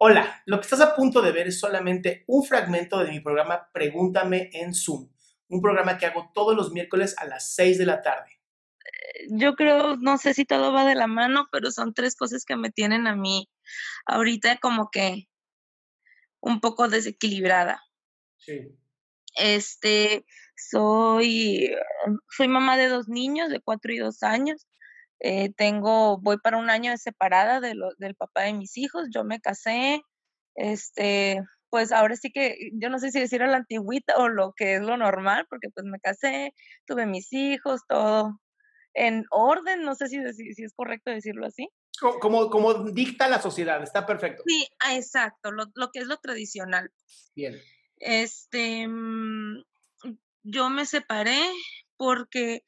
Hola, lo que estás a punto de ver es solamente un fragmento de mi programa Pregúntame en Zoom, un programa que hago todos los miércoles a las 6 de la tarde. Yo creo, no sé si todo va de la mano, pero son tres cosas que me tienen a mí ahorita como que un poco desequilibrada. Sí. Este, soy, soy mamá de dos niños de cuatro y dos años. Eh, tengo, voy para un año de separada de lo, del papá de mis hijos. Yo me casé, este, pues ahora sí que, yo no sé si decir a la antigüita o lo que es lo normal, porque pues me casé, tuve mis hijos, todo en orden, no sé si, si, es correcto decirlo así. Como, como dicta la sociedad, está perfecto. Sí, ah, exacto, lo, lo que es lo tradicional. Bien. Este, mm, yo me separé porque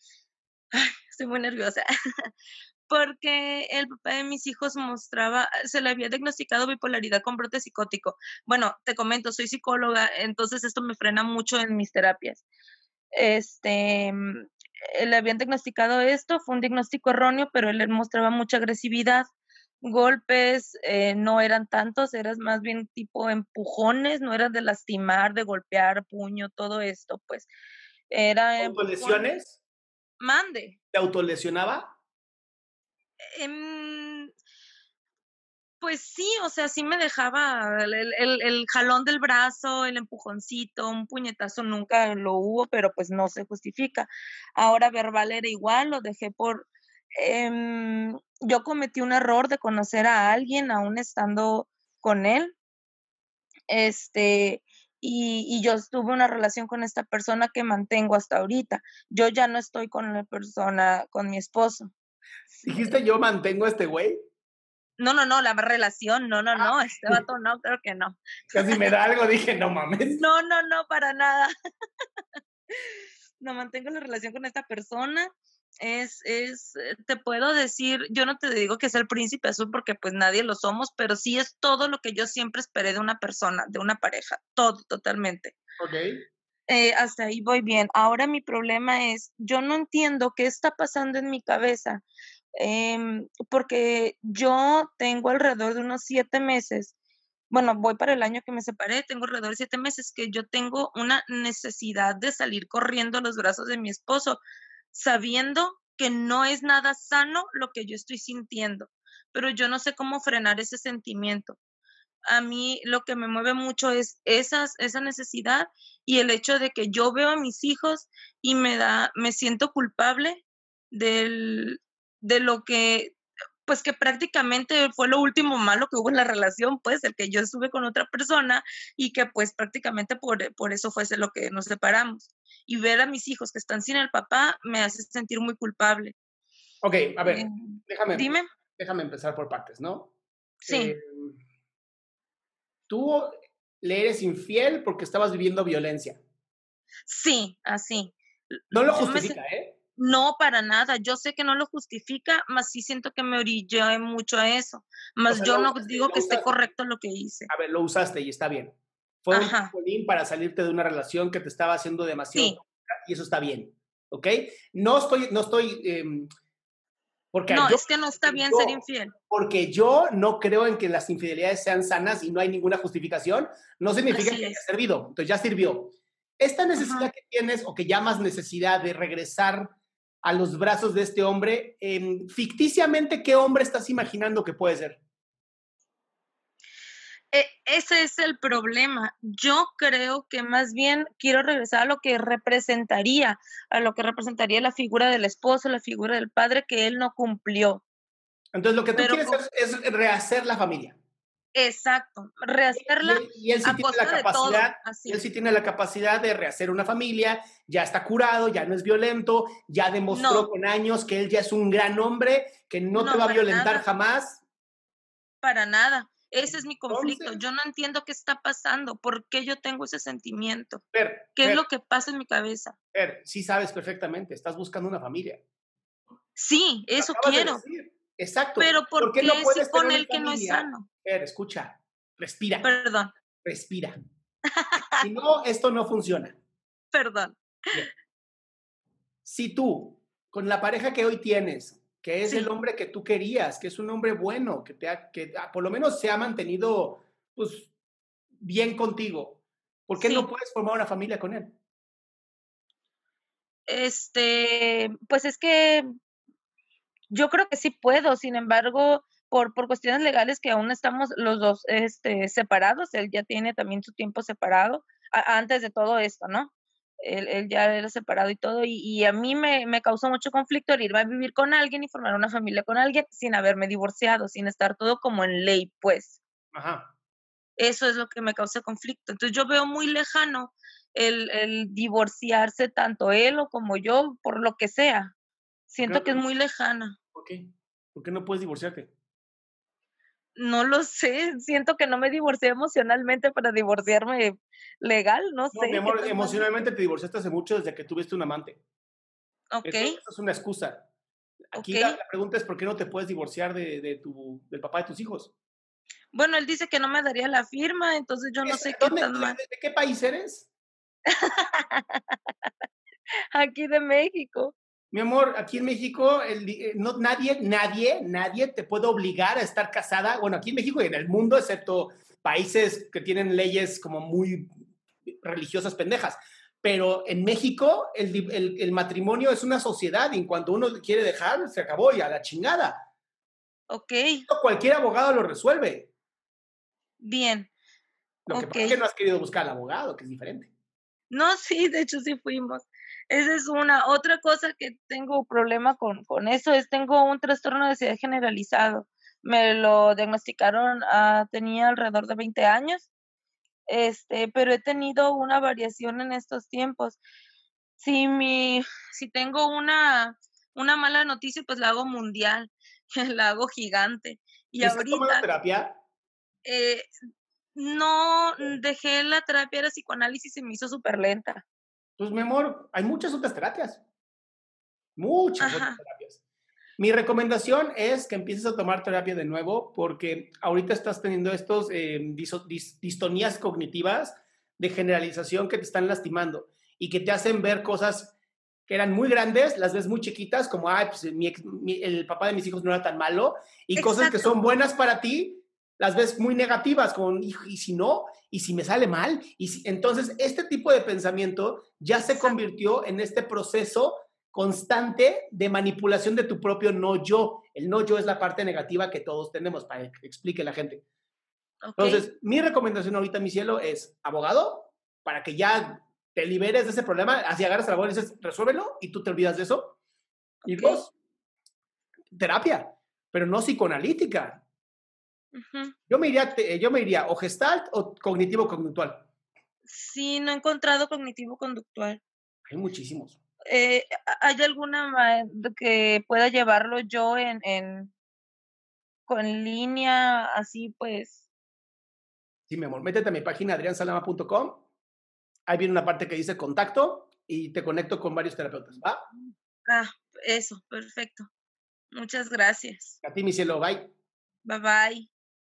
estoy muy nerviosa, porque el papá de mis hijos mostraba, se le había diagnosticado bipolaridad con brote psicótico. Bueno, te comento, soy psicóloga, entonces esto me frena mucho en mis terapias. Este, mm, le habían diagnosticado esto, fue un diagnóstico erróneo, pero él mostraba mucha agresividad. Golpes eh, no eran tantos, eran más bien tipo empujones, no eran de lastimar, de golpear, puño, todo esto, pues. Era ¿Autolesiones? Mande. ¿Te autolesionaba? Em, pues sí, o sea, sí me dejaba el, jalón del brazo, el empujoncito, un puñetazo nunca lo hubo, pero pues no se justifica. Ahora verbal era igual, lo dejé por... Em, yo cometí un error de conocer a alguien aún estando con él. Este, y, yo tuve una relación con esta persona que mantengo hasta ahorita. Yo ya no estoy con la persona, con mi esposo. ¿Dijiste yo mantengo a este güey? No, no, no, la relación, no, no, no, ah. este vato no, creo que no. Casi me da algo, dije, no mames. No, no, no, para nada. no mantengo la relación con esta persona es, es, eh, te puedo decir, yo no te digo que es el príncipe azul porque pues nadie lo somos, pero sí es todo lo que yo siempre esperé de una persona, de una pareja, todo, totalmente. Ok. Eh, hasta ahí voy bien. Ahora mi problema es, yo no entiendo qué está pasando en mi cabeza, em, porque yo tengo alrededor de unos siete meses, bueno, voy para el año que me separé, tengo alrededor de siete meses que yo tengo una necesidad de salir corriendo a los brazos de mi esposo sabiendo que no es nada sano lo que yo estoy sintiendo, pero yo no sé cómo frenar ese sentimiento. A mí lo que me mueve mucho es esas, esa necesidad y el hecho de que yo veo a mis hijos y me da, me siento culpable del, de lo que pues que prácticamente fue lo último malo que hubo en la relación, pues el que yo estuve con otra persona y que pues prácticamente por, por eso fue lo que nos separamos. Y ver a mis hijos que están sin el papá me hace sentir muy culpable. Ok, a ver, eh, déjame, dime. déjame empezar por partes, ¿no? Sí. Eh, Tú le eres infiel porque estabas viviendo violencia. Sí, así. No lo justifica, ¿eh? No, para nada. Yo sé que no lo justifica, más sí siento que me orillé mucho a eso. Más yo no digo que esté correcto lo que hice. A ver, lo usaste y está bien. Fue un trampolín para salirte de una relación que te estaba haciendo demasiado. Y eso está bien. ¿Ok? No estoy, no estoy em, Porque No, yo- es que no está bien yo- ser infiel. Porque yo no creo en que las infidelidades sean sanas y no hay ninguna justificación, no significa Así que haya es. servido. Entonces ya sirvió. Esta necesidad Ajá. que tienes o que llamas necesidad de regresar a los brazos de este hombre, em, ficticiamente, ¿qué hombre estás imaginando que puede ser? E- ese es el problema. Yo creo que más bien quiero regresar a lo que representaría, a lo que representaría la figura del esposo, la figura del padre que él no cumplió. Entonces lo que tú Pero quieres es, es rehacer la familia. Exacto, rehacerla y él sí a tiene costa la de todo. capacidad, Así. él sí tiene la capacidad de rehacer una familia, ya está curado, ya no es violento, ya demostró No. con años que él ya es un gran hombre, que no, te va a violentar nada. jamás. Para nada. Ese es mi conflicto. Entonces- Yo no entiendo qué está pasando, por qué yo tengo ese sentimiento, Fer, qué Fer, es lo que pasa en mi cabeza. Fer, sí sabes perfectamente, estás buscando una familia. Sí, eso de quiero. Exacto. pero ¿por, qué, no si puedes con tener él que no es sano? Fer, escucha, respira, Perdón, respira. Si no, esto no funciona. perdón. Si tú, con la pareja que hoy tienes, que es Sí. el hombre que tú querías, que es un hombre bueno, que, te ha, que ah, por lo menos se ha mantenido pues, bien contigo, ¿por qué no puedes formar una familia con él? Este, pues es que yo creo que sí puedo, sin embargo, por, por cuestiones legales que aún estamos los dos este, separados, él ya tiene también su tiempo separado, a- antes de todo esto, ¿no? Él, él ya era separado y todo, y, y a mí me, me causó mucho conflicto el irme a vivir con alguien y formar una familia con alguien sin haberme divorciado, sin estar todo como en ley, pues. Ajá. Eso es lo que me causa conflicto. Entonces yo veo muy lejano el, el divorciarse tanto él o como yo, por lo que sea. Siento que es muy lejana. ¿Por qué? ¿Por qué no puedes divorciarte? No lo sé, siento que no me divorcié emocionalmente para divorciarme legal, no No, sé. mi amor, emocionalmente te divorciaste hace mucho desde que tuviste un amante. Ok, Eso, eso es una excusa. Aquí la, la pregunta es por qué no te puedes divorciar de, de tu, del papá de tus hijos. bueno, él dice que no me daría la firma, entonces yo no sé qué ¿dónde- tan mal. de qué país eres? Aquí de México. Mi amor, aquí en México, el eh, no, nadie, nadie, nadie te puede obligar a estar casada. Bueno, aquí en México y en el mundo, excepto países que tienen leyes como muy religiosas pendejas. Pero en México, el, di- el- el matrimonio es una sociedad y en cuanto uno quiere dejar, se acabó y a la chingada. Ok, Cualquier abogado lo resuelve. bien. Lo que pasa es que no has querido buscar al abogado, que es diferente. No, sí, de hecho sí fuimos. Esa es una. Otra cosa que tengo problema con, con eso es tengo un trastorno de ansiedad generalizado. Me lo diagnosticaron, ah, tenía alrededor de 20 años, este, pero he tenido una variación en estos tiempos. Si mi, si tengo una, una mala noticia, pues la hago mundial, la hago gigante. Y ¿Estás tomando ahorita, terapia? eh, no dejé la terapia de psicoanálisis, se me hizo súper lenta. Pues, mi amor, hay muchas otras terapias. Muchas otras terapias. Mi recomendación es que empieces a tomar terapia de nuevo porque ahorita estás teniendo estos eh, diso- dis- distonías cognitivas de generalización que te están lastimando y que te hacen ver cosas que eran muy grandes, las ves muy chiquitas, como, ay, pues mi ex- mi- el papá de mis hijos no era tan malo, y cosas que son buenas para ti, las ves muy negativas, con, "Hijo, y si no, y si me sale mal, y si-". entonces este tipo de pensamiento ya se convirtió en este proceso constante de manipulación de tu propio no yo. El no yo es la parte negativa que todos tenemos, para que explique la gente. ¿ok? Entonces, mi recomendación ahorita, mi cielo, es abogado, para que ya te liberes de ese problema, así agarras al abogado y dices, resuélvelo, y tú te olvidas de eso. Y Ok. dos, terapia, pero no psicoanalítica. Yo me iría, yo me iría o gestalt o cognitivo-conductual. Sí, no he encontrado cognitivo conductual. Hay muchísimos. Eh, ¿Hay alguna que pueda llevarlo yo en, en con línea, así pues? Sí, mi amor, métete a mi página adriansalama.com. Ahí viene una parte que dice contacto y te conecto con varios terapeutas. ¿Va? Ah, eso, perfecto. Muchas gracias. A ti, mi cielo, bye. Bye bye.